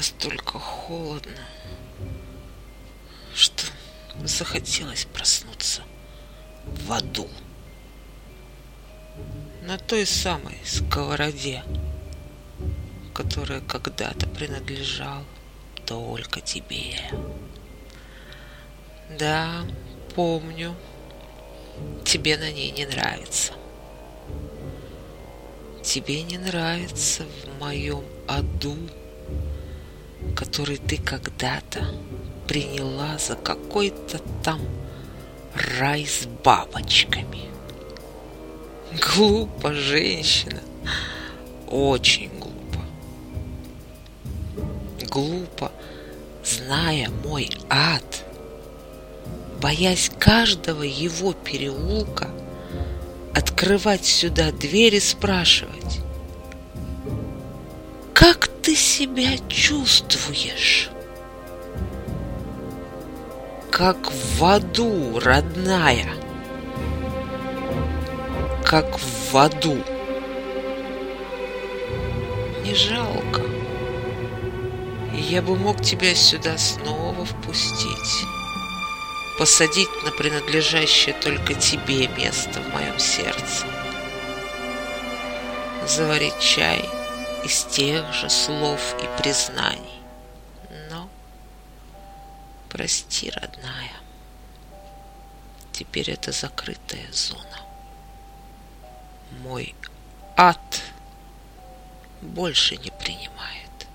настолько холодно, что захотелось проснуться в аду. На той самой сковороде, которая когда-то принадлежала только тебе. Да, помню, тебе на ней не нравится. Тебе не нравится в моем аду, который ты когда-то приняла за какой-то там рай с бабочками. Глупо, женщина. Очень глупо. Глупо, зная мой ад, боясь каждого его переулка, открывать сюда дверь и спрашивать, «Как ты себя чувствуешь?» как в аду, родная. Как в аду. Не жалко. Я бы мог тебя сюда снова впустить. Посадить на принадлежащее только тебе место в моем сердце. Заварить чай из тех же слов и признаний Прости, родная. Теперь это закрытая зона. Мой ад больше не принимает.